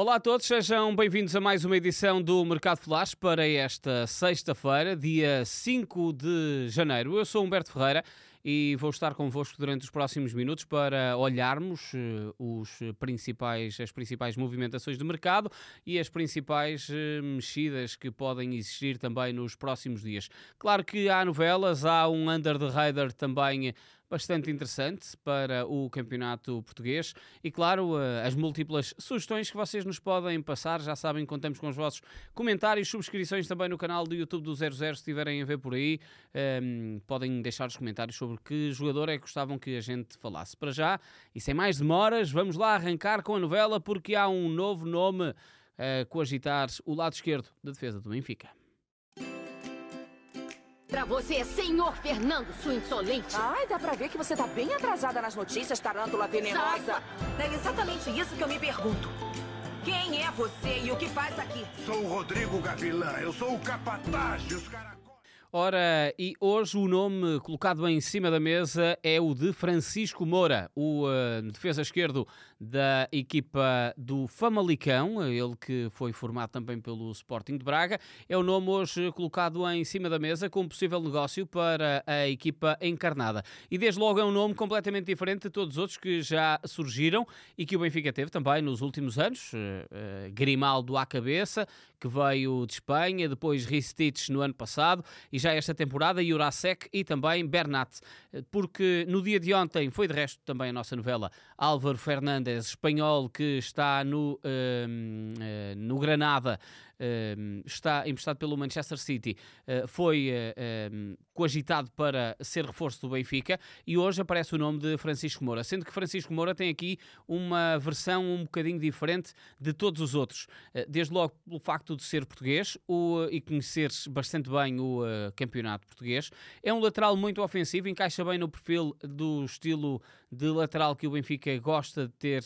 Olá a todos, sejam bem-vindos a mais uma edição do Mercado Flash para esta sexta-feira, dia 5 de janeiro. Eu sou Humberto Ferreira e vou estar convosco durante os próximos minutos para olharmos uh, os principais, as principais movimentações de mercado e as principais uh, mexidas que podem existir também nos próximos dias. Claro que há novelas, há um Under the Radar também bastante interessante para o campeonato português e, claro, eh, as múltiplas sugestões que vocês nos podem passar. Já sabem, contamos com os vossos comentários, subscrições também no canal do YouTube do 00, se estiverem a ver por aí. Um, ehm, podem deixar os comentários sobre que jogador é que gostavam que a gente falasse. Para já, e sem mais demoras, vamos lá arrancar com a novela porque há um novo nome a coagitar o lado esquerdo da defesa do Benfica. Pra você, senhor Fernando, sua insolente. Ai, dá pra ver que você tá bem atrasada nas notícias, tarântula venenosa. É exatamente isso que eu me pergunto. Quem é você e o que faz aqui? Sou o Rodrigo Gavilã, eu sou o capataz dos caras... Ora, e hoje o nome colocado em cima da mesa é o de Francisco Moura, o uh, defesa esquerdo da equipa do Famalicão, ele que foi formado também pelo Sporting de Braga. É o nome hoje colocado em cima da mesa como possível negócio para a equipa encarnada. E desde logo é um nome completamente diferente de todos os outros que já surgiram e que o Benfica teve também nos últimos anos. Uh, Grimaldo à cabeça, que veio de Espanha, depois Ristich no ano passado e já esta temporada Jurasek e também Bernat, porque no dia de ontem foi de resto também a nossa novela Álvaro Fernandes, espanhol que está no, uh, no Granada está emprestado pelo Manchester City, uh, foi uh, cogitado para ser reforço do Benfica e hoje aparece o nome de Francisco Moura, sendo que Francisco Moura tem aqui uma versão um bocadinho diferente de todos os outros, uh, desde logo pelo facto de ser português o, e conhecer bastante bem o campeonato português. É um lateral muito ofensivo, encaixa bem no perfil do estilo de lateral que o Benfica gosta de ter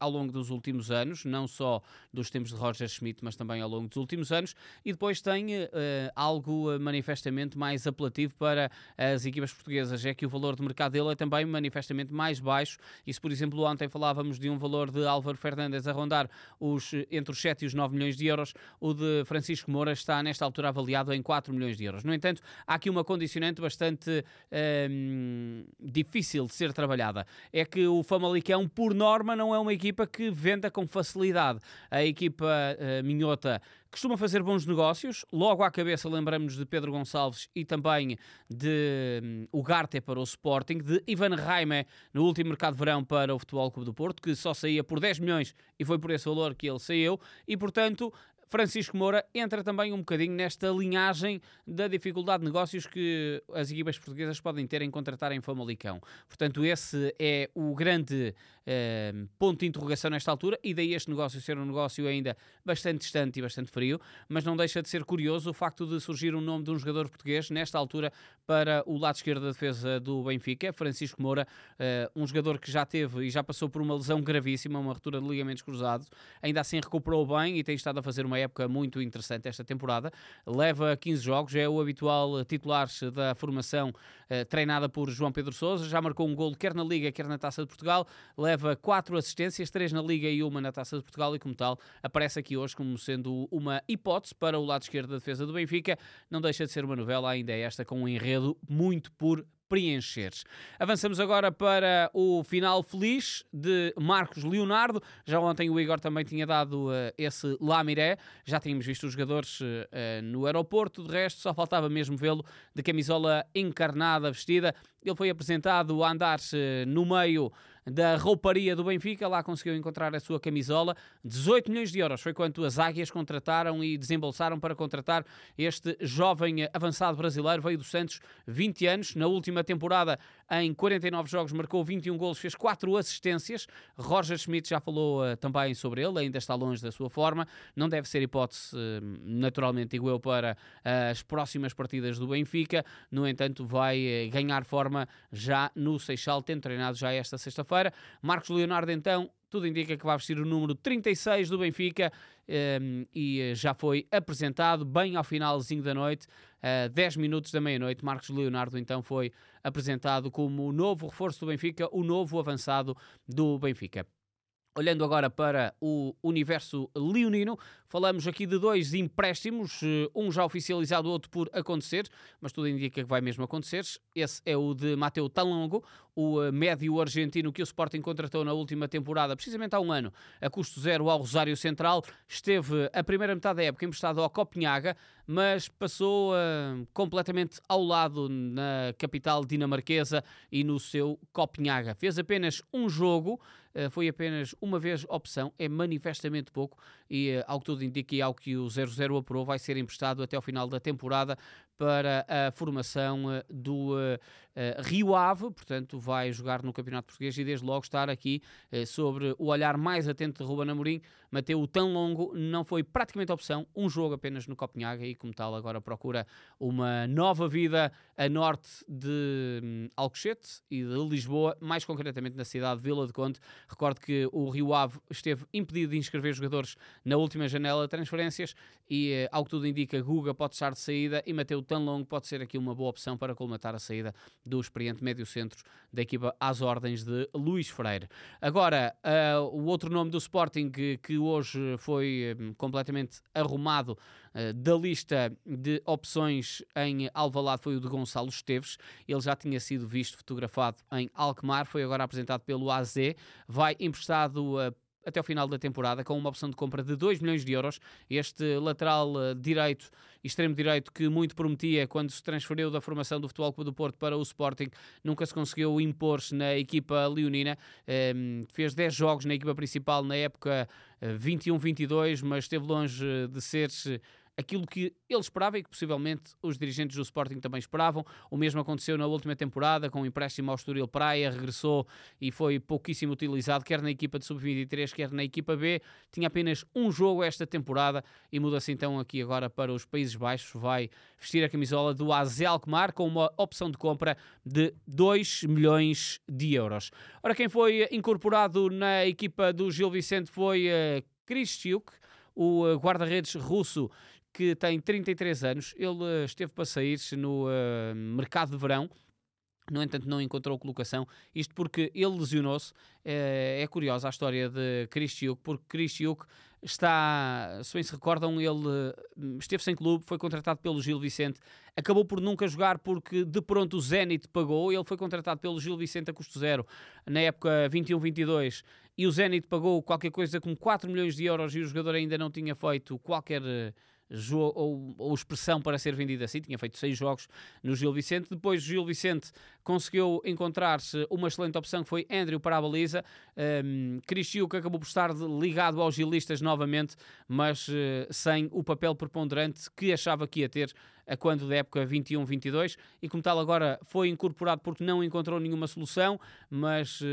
ao longo dos últimos anos, não só dos tempos de Roger Schmidt, mas também ao longo dos últimos anos, e depois tem uh, algo manifestamente mais apelativo para as equipas portuguesas, é que o valor de mercado dele é também manifestamente mais baixo, e se por exemplo ontem falávamos de um valor de Álvaro Fernandes a rondar os, entre os 7 e os 9 milhões de euros, o de Francisco Moura está nesta altura avaliado em 4 milhões de euros. No entanto, há aqui uma condicionante bastante ehm, difícil de ser trabalhada, é que o Famalicão, por norma, não é uma equipa que venda com facilidade. A equipa uh, minhota costuma fazer bons negócios. Logo à cabeça lembramos de Pedro Gonçalves e também de um, Ugarte para o Sporting, de Ivan Raime no último mercado de verão para o Futebol Clube do Porto, que só saía por 10 milhões e foi por esse valor que ele saiu. E, portanto, Francisco Moura entra também um bocadinho nesta linhagem da dificuldade de negócios que as equipas portuguesas podem ter em contratar em Famalicão. Portanto, esse é o grande eh, ponto de interrogação nesta altura e daí este negócio ser um negócio ainda bastante distante e bastante frio, mas não deixa de ser curioso o facto de surgir um nome de um jogador português nesta altura para o lado esquerdo da defesa do Benfica, Francisco Moura, eh, um jogador que já teve e já passou por uma lesão gravíssima, uma ruptura de ligamentos cruzados, ainda assim recuperou bem e tem estado a fazer uma época muito interessante esta temporada. Leva 15 jogos, é o habitual titular da formação eh, treinada por João Pedro Sousa. Já marcou um gol quer na Liga, quer na Taça de Portugal. Leva quatro assistências, três na Liga e uma na Taça de Portugal. E como tal, aparece aqui hoje como sendo uma hipótese para o lado esquerdo da defesa do Benfica. Não deixa de ser uma novela, ainda é esta com um enredo muito por preencher. Avançamos agora para o final feliz de Marcos Leonardo. Já ontem o Igor também tinha dado uh, esse Lamiré. Já tínhamos visto os jogadores uh, no aeroporto. De resto, só faltava mesmo vê-lo de camisola encarnada, vestida. Ele foi apresentado a andar no meio da rouparia do Benfica, lá conseguiu encontrar a sua camisola. 18 milhões de euros foi quanto as águias contrataram e desembolsaram para contratar este jovem avançado brasileiro. Veio do Santos, 20 anos. Na última temporada, em 49 jogos, marcou 21 golos, fez 4 assistências. Roger Schmidt já falou uh, também sobre ele, ainda está longe da sua forma. Não deve ser hipótese, uh, naturalmente, digo eu, para uh, as próximas partidas do Benfica. No entanto, vai ganhar forma já no Seixal, tendo treinado já esta sexta-feira feira Marcos Leonardo, então, tudo indica que vai vestir o número 36 do Benfica um, ehm, e eh, já foi apresentado bem ao finalzinho da noite, uh, 10 minutos da meia-noite. Marcos Leonardo então foi apresentado como o novo reforço do Benfica, o novo avançado do Benfica. Olhando agora para o universo leonino, falamos aqui de dois empréstimos, eh, um já oficializado, outro por acontecer, mas tudo indica que vai mesmo acontecer. Esse é o de Mateu Talongo, o eh, médio argentino que o Sporting contratou na última temporada, precisamente há um ano, a custo zero ao Rosário Central. Esteve a primeira metade da época emprestado ao Copenhaga, mas passou uh, completamente ao lado na capital dinamarquesa e no seu Copenhaga. Fez apenas um jogo, uh, foi apenas uma vez opção, é manifestamente pouco e, uh, ao que tudo indica e ao que o 0-0 aprovou, vai ser emprestado até ao final da temporada para a formação do Rio Ave, portanto vai jogar no Campeonato Português e desde logo estar aqui sobre o olhar mais atento de Ruben Amorim, Mateu tão longo, não foi praticamente opção, um jogo apenas no Copenhaga e como tal agora procura uma nova vida a norte de hum, Alcochete e de Lisboa, mais concretamente na cidade de Vila de Conde. Recordo que o Rio Ave esteve impedido de inscrever jogadores na última janela de transferências e, eh, ao que tudo indica, Guga pode estar de saída e Mateu tão longo pode ser aqui uma boa opção para colmatar a saída do experiente médio-centro da equipa às ordens de Luís Freire. Agora, uh, o outro nome do Sporting que, que hoje foi um, completamente arrumado uh, da lista de opções em Alvalade foi o de Gonçalo Esteves. Ele já tinha sido visto fotografado em Alkmaar, foi agora apresentado pelo AZ, vai emprestado uh, até o final da temporada, com uma opção de compra de 2 milhões de euros. Este lateral uh, direito, extremo direito, que muito prometia quando se transferiu da formação do Futebol Clube do Porto para o Sporting, nunca se conseguiu impor-se na equipa leonina. Um, fez 10 jogos na equipa principal na época 21-22, uh, mas esteve longe de ser aquilo que ele esperava e que possivelmente os dirigentes do Sporting também esperavam. O mesmo aconteceu na última temporada com o empréstimo ao Estoril Praia, regressou e foi pouquíssimo utilizado, quer na equipa de sub-23, quer na equipa B. Tinha apenas um jogo esta temporada e muda-se então aqui agora para os Países Baixos. Vai vestir a camisola do AZ Alkmaar com uma opção de compra de 2 milhões de euros. Ora, quem foi incorporado na equipa do Gil Vicente foi uh, Chris o uh, guarda-redes russo que tem 33 anos. Ele uh, esteve para sair no uh, mercado de verão. No entanto, não encontrou colocação. Isto porque ele lesionou-se. É, é curiosa a história de Cristiuk, porque Cristiuk está, se bem se recordam, ele esteve sem clube, foi contratado pelo Gil Vicente, acabou por nunca jogar porque de pronto o Zenit pagou, ele foi contratado pelo Gil Vicente a custo zero na época 21-22 e o Zenit pagou qualquer coisa com 4 milhões de euros e o jogador ainda não tinha feito qualquer ou, ou expressão para ser vendido assim, tinha feito seis jogos no Gil Vicente. Depois o Gil Vicente conseguiu encontrar-se uma excelente opção que foi Andrew para a baliza. Um, Cristiu que acabou por estar ligado aos gilistas novamente, mas uh, sem o papel preponderante que achava que ia ter a quando da época 21-22 e como tal agora foi incorporado porque não encontrou nenhuma solução, mas uh,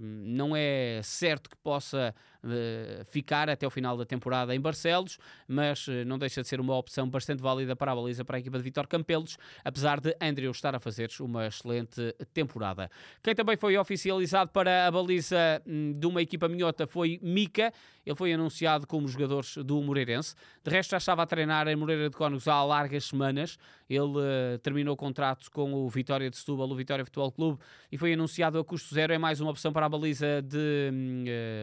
não é certo que possa uh, ficar até o final da temporada em Barcelos, mas uh, não deixa de ser uma opção bastante válida para a baliza para a equipa de Vitor Campelos, apesar de Andrew estar a fazer uma excelente temporada. Quem também foi oficializado para a baliza hum, de uma equipa minhota foi Mica, ele foi anunciado como jogador do Moreirense, de resto já estava a treinar em Moreira de Cónegos há largas semanas semanas. Ele uh, terminou o contrato com o Vitória de Setúbal, o Vitória Futebol Clube, e foi anunciado a custo zero. É mais uma opção para a baliza de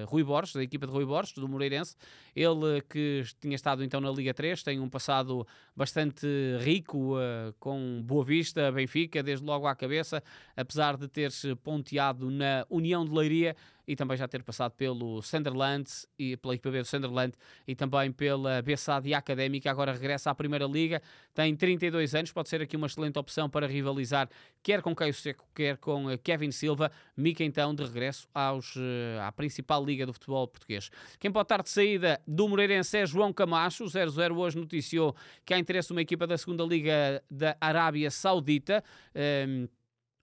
uh, Rui Borges, da equipa de Rui Borges, do Moreirense. Ele que tinha estado então na Liga 3, tem um passado bastante rico, uh, com Boa Vista, Benfica, desde logo à cabeça, apesar de ter-se ponteado na União de Leiria, e também já ter passado pelo Sunderland e pela equipa B do Sunderland e também pela Bessade Académica, agora regressa à Primeira Liga, tem 32 anos, pode ser aqui uma excelente opção para rivalizar quer com Caio Seco, quer com eh, Kevin Silva, Mica então de regresso aos, eh, à principal liga do futebol português. Quem pode estar de saída do Moreirense é João Camacho, o 00 hoje noticiou que há interesse uma equipa da segunda liga da Arábia Saudita, um, ehm,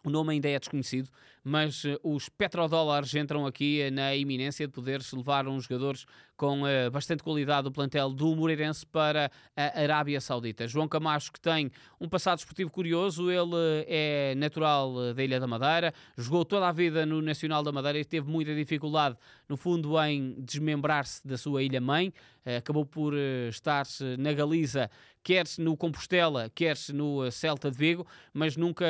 o nome ainda é desconhecido, mas uh, os petrodólares entram aqui uh, na iminência de poder levar uns jogadores com uh, bastante qualidade o plantel do Moreirense para a Arábia Saudita. João Camacho, que tem um passado esportivo curioso, ele é natural da Ilha da Madeira, jogou toda a vida no Nacional da Madeira e teve muita dificuldade, no fundo, em desmembrar-se da sua ilha-mãe. Acabou por estar na Galiza quer no Compostela, quer no Celta de Vigo, mas nunca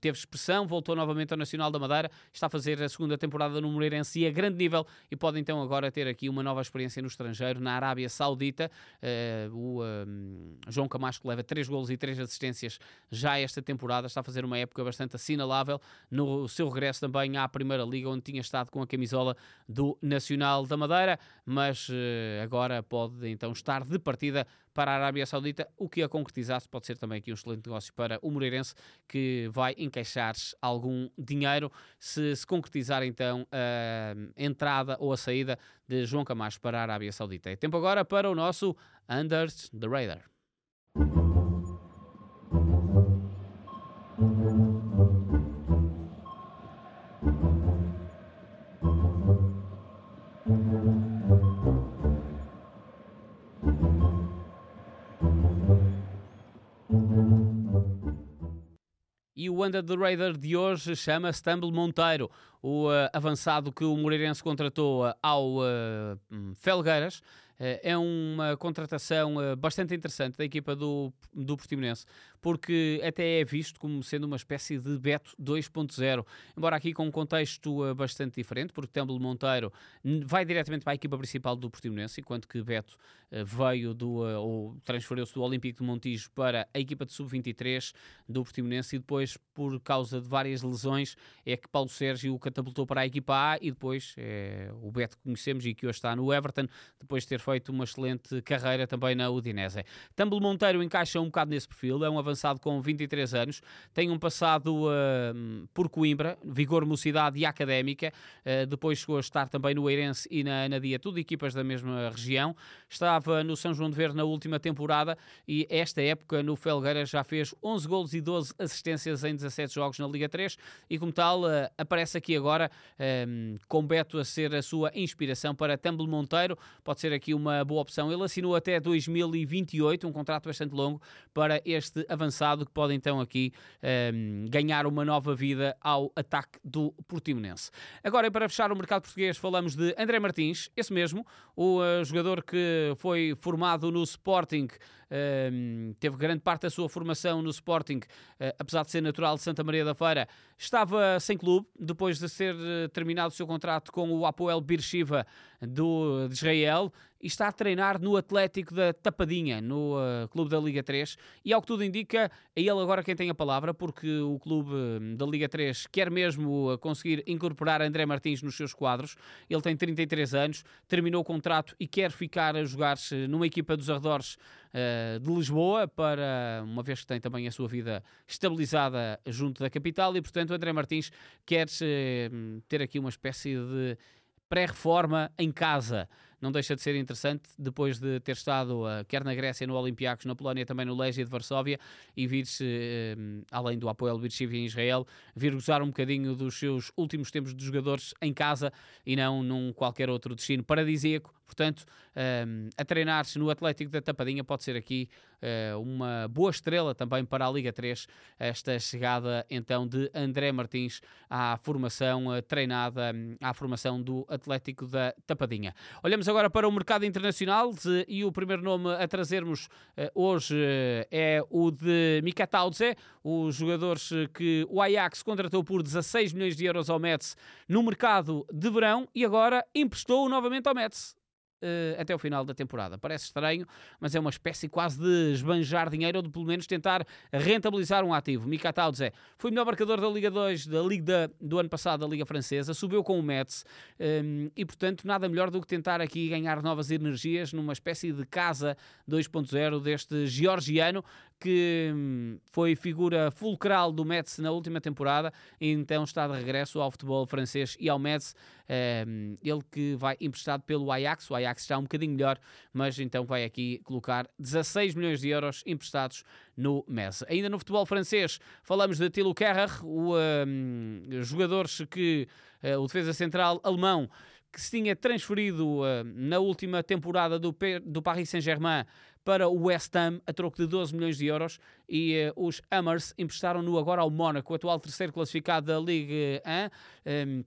teve expressão, voltou novamente ao Nacional da Madeira, está a fazer a segunda temporada no Moreirense a grande nível e pode então agora ter aqui uma nova experiência no estrangeiro, na Arábia Saudita. Uh, o uh, João Camacho leva 3 golos e 3 assistências já esta temporada, está a fazer uma época bastante assinalável no seu regresso também à Primeira Liga, onde tinha estado com a camisola do Nacional da Madeira, mas uh, agora pode então estar de partida para a Arábia Saudita, o que a concretizar-se pode ser também aqui um excelente negócio para o Moreirense, que vai encaixar algum dinheiro se se concretizar então a entrada ou a saída de João Camacho para a Arábia Saudita. É tempo agora para o nosso Under the Radar. O Under the Radar de hoje chama Stumble Monteiro, o uh, avançado que o Moreirense contratou uh, ao uh, Felgueiras. É uma contratação bastante interessante da equipa do, do Portimonense, porque até é visto como sendo uma espécie de Beto 2.0, embora aqui com um contexto bastante diferente, porque Temple Monteiro vai diretamente para a equipa principal do Portimonense, enquanto que Beto veio do, ou transferiu-se do Olímpico de Montijo para a equipa de sub-23 do Portimonense e depois, por causa de várias lesões, é que Paulo Sérgio o catapultou para a equipa A e depois é, o Beto que conhecemos e que hoje está no Everton, depois de ter feito uma excelente carreira também na Udinese. Tumble Monteiro encaixa um bocado nesse perfil, é um avançado com 23 anos, tem um passado uh, por Coimbra, vigor, mocidade e académica, uh, depois chegou a estar também no Eirense e na Anadia, tudo equipas da mesma região, estava no São João de Verde na última temporada e esta época no Felgueira já fez 11 golos e 12 assistências em 17 jogos na Liga 3 e como tal uh, aparece aqui agora um, com Beto a ser a sua inspiração para Tumble Monteiro. Pode ser aqui uma boa opção. Ele assinou até 2028, um contrato bastante longo para este avançado que pode então aqui um, ehm, ganhar uma nova vida ao ataque do Portimonense. Agora, para fechar o mercado português, falamos de André Martins, esse mesmo, o uh, jogador que foi formado no Sporting teve grande parte da sua formação no Sporting, uh, apesar de ser natural de Santa Maria da Feira, estava sem clube, depois de ser uh, terminado o seu contrato com o Apoel Beersheba do, de Israel, e está a treinar no Atlético da Tapadinha, no uh, clube da Liga 3, e ao que tudo indica, é ele agora quem tem a palavra, porque o clube da Liga 3 quer mesmo conseguir incorporar André Martins nos seus quadros, ele tem 33 anos, terminou o contrato e quer ficar a jogar-se numa equipa dos arredores uh, de Lisboa, para uma vez que tem também a sua vida estabilizada junto da capital, e portanto André Martins quer uh, ter aqui uma espécie de pré-reforma em casa não deixa de ser interessante depois de ter estado uh, quer na Grécia, no Olympiacos, na Polónia, também no Legia de Varsóvia e vir-se, uh, além do apoio ao Beersheba em Israel, vir gozar um bocadinho dos seus últimos tempos de jogadores em casa e não num qualquer outro destino paradisíaco. Portanto, um, a treinar-se no Atlético da Tapadinha pode ser aqui uh, uma boa estrela também para a Liga 3, esta chegada então de André Martins à formação uh, treinada, um, à formação do Atlético da Tapadinha. Olhamos agora para o mercado internacional e o primeiro nome a trazermos uh, hoje é o de Mika Taudze, o jogador que o Ajax contratou por 16 milhões de euros ao Metz no mercado de verão e agora emprestou novamente ao Metz uh, até o final da temporada. Parece estranho, mas é uma espécie quase de esbanjar dinheiro ou de pelo menos tentar rentabilizar um ativo. Mika Taudze foi o melhor marcador da Liga 2 da Liga do ano passado, da Liga Francesa, subiu com o Metz um, ehm, e, portanto, nada melhor do que tentar aqui ganhar novas energias numa espécie de casa 2.0 deste georgiano que hum, foi figura fulcral do Metz na última temporada então está de regresso ao futebol francês e ao Metz. Hum, ele que vai emprestado pelo Ajax, o Ajax está um bocadinho melhor, mas então vai aqui colocar 16 milhões de euros emprestados no Metz. Ainda no futebol francês, falamos de Thilo Kerrer, o um, jogador que, uh, o defesa central alemão, que se tinha transferido na última temporada do, do Paris Saint-Germain para o West Ham a troco de 12 milhões de euros e os Hammers emprestaram-no agora ao Mónaco, atual terceiro classificado da Ligue 1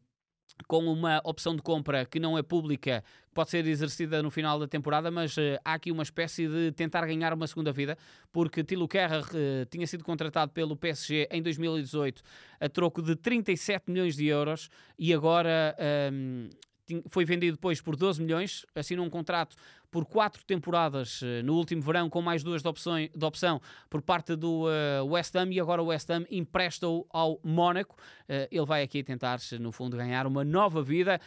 com uma opção de compra que não é pública, pode ser exercida no final da temporada, mas uh, há aqui uma espécie de tentar ganhar uma segunda vida, porque Tilo Kerrer uh, tinha sido contratado pelo PSG em 2018 a troco de 37 milhões de euros e agora um, ehm, foi vendido depois por 12 milhões, assinou um contrato por quatro temporadas eh, no último verão, com mais duas de, opções, de opção por parte do uh, West Ham, e agora o West Ham empresta-o ao Mónaco. Uh, ele vai aqui tentar, no fundo, ganhar uma nova vida.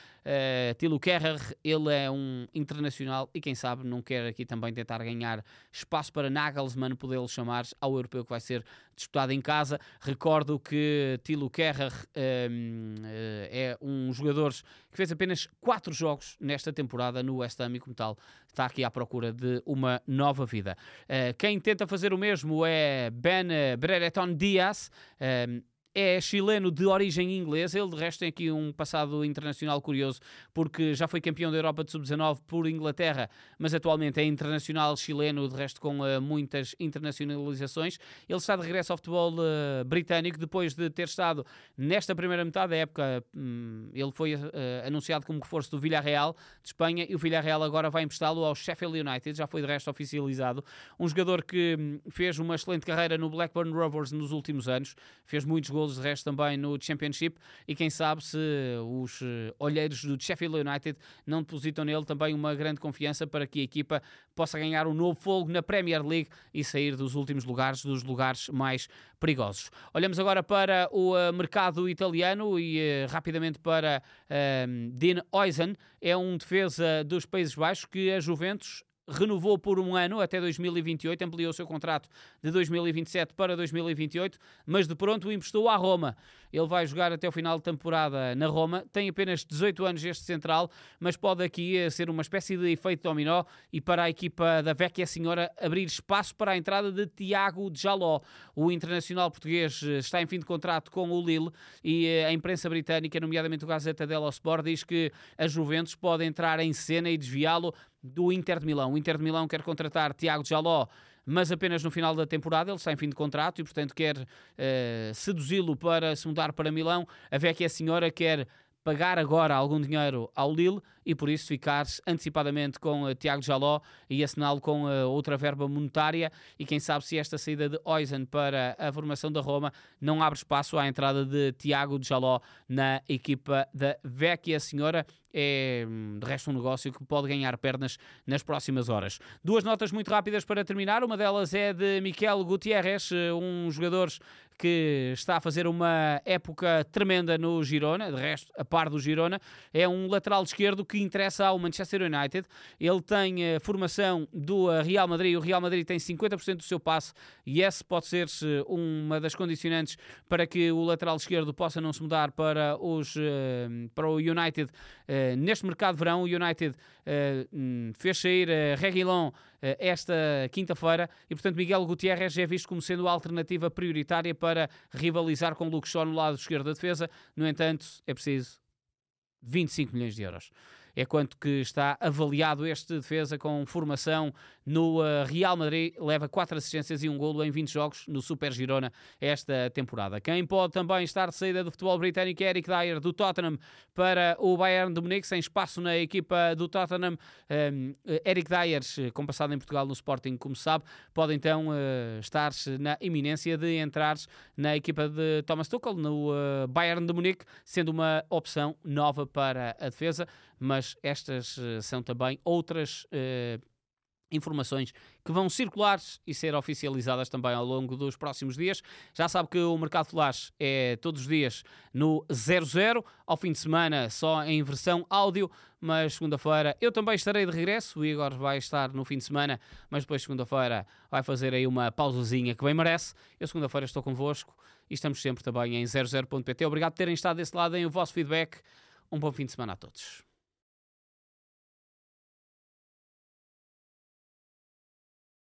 Tilo Kerrer, ele é um internacional e quem sabe não quer aqui também tentar ganhar espaço para Nagelsmann poder chamar ao europeu que vai ser disputado em casa. Recordo que Tilo Kerrer um, é um jogador que fez apenas quatro jogos nesta temporada no West Ham e como tal está aqui à procura de uma nova vida. Uh, quem tenta fazer o mesmo é Ben Brereton Diaz. É chileno de origem inglesa. Ele, de resto, tem aqui um passado internacional curioso, porque já foi campeão da Europa de Sub-19 por Inglaterra, mas atualmente é internacional chileno, de resto, com uh, muitas internacionalizações. Ele está de regresso ao futebol uh, britânico, depois de ter estado nesta primeira metade da época. Um, ele foi uh, anunciado como reforço do Villarreal de Espanha e o Villarreal agora vai emprestá-lo ao Sheffield United, já foi de resto oficializado. Um jogador que um, fez uma excelente carreira no Blackburn Rovers nos últimos anos, fez muitos gols de resto também no Championship e quem sabe se os eh, olheiros do Sheffield United não depositam nele também uma grande confiança para que a equipa possa ganhar um novo fogo na Premier League e sair dos últimos lugares, dos lugares mais perigosos. Olhamos agora para o uh, mercado italiano e uh, rapidamente para uh, Dean Oisen, é um defesa dos Países Baixos que a Juventus renovou por um ano até 2028, ampliou o seu contrato de 2027 para 2028, mas de pronto o emprestou à Roma. Ele vai jogar até o final de temporada na Roma, tem apenas 18 anos este central, mas pode aqui eh, ser uma espécie de efeito dominó e para a equipa da Vecchia Senhora abrir espaço para a entrada de Tiago Jaló. O internacional português eh, está em fim de contrato com o Lille e eh, a imprensa britânica, nomeadamente o Gazeta dello Sport, diz que a Juventus pode entrar em cena e desviá-lo do Inter de Milão. O Inter de Milão quer contratar Tiago Jaló, mas apenas no final da temporada. Ele está em fim de contrato e, portanto, quer uh, seduzi-lo para se mudar para Milão. A Vecchia Senhora quer pagar agora algum dinheiro ao Lille e por isso ficar antecipadamente com uh, Tiago Jaló e assiná-lo com uh, outra verba monetária e quem sabe se esta saída de Oisen para a formação da Roma não abre espaço à entrada de Tiago Jaló na equipa da Vecchia Senhora é de resto um negócio que pode ganhar pernas nas próximas horas. Duas notas muito rápidas para terminar. Uma delas é de Miquel Gutierrez, eh, um jogador que está a fazer uma época tremenda no Girona, de resto, a par do Girona, é um lateral esquerdo que interessa ao Manchester United. Ele tem a formação do eh, Real Madrid, o Real Madrid tem 50% do seu passe e esse pode ser uma das condicionantes para que o lateral esquerdo possa não se mudar para, os, eh, para o United eh, neste mercado de verão, o United uh, fez sair uh, Reguilon esta quinta-feira e, portanto, Miguel Gutierrez é visto como sendo a alternativa prioritária para rivalizar com Luke Shaw no lado esquerdo da defesa. No entanto, é preciso 25 milhões de euros é quanto que está avaliado este defesa com formação no uh, Real Madrid. Leva 4 assistências e um golo em 20 jogos no Super Girona esta temporada. Quem pode também estar de saída do futebol britânico é Eric Dyer do Tottenham para o Bayern de Munique, sem espaço na equipa do Tottenham. Um, Eric Dyer, com passado em Portugal no Sporting, como sabe, pode então estar na iminência de entrar na equipa de Thomas Tuchel no Bayern de Munique, sendo uma opção nova para a defesa mas estas são também outras informações que vão circular e ser oficializadas também ao longo dos próximos dias. Já sabe que o Mercado Flash é todos os dias no 00, ao fim de semana só em versão áudio, mas segunda-feira eu também estarei de regresso. O Igor vai estar no fim de semana, mas depois segunda-feira vai fazer aí uma pausazinha que bem merece. Eu segunda-feira estou convosco e estamos sempre também em 00.pt. Obrigado por terem estado desse lado, em o vosso feedback. Um bom fim de semana a todos.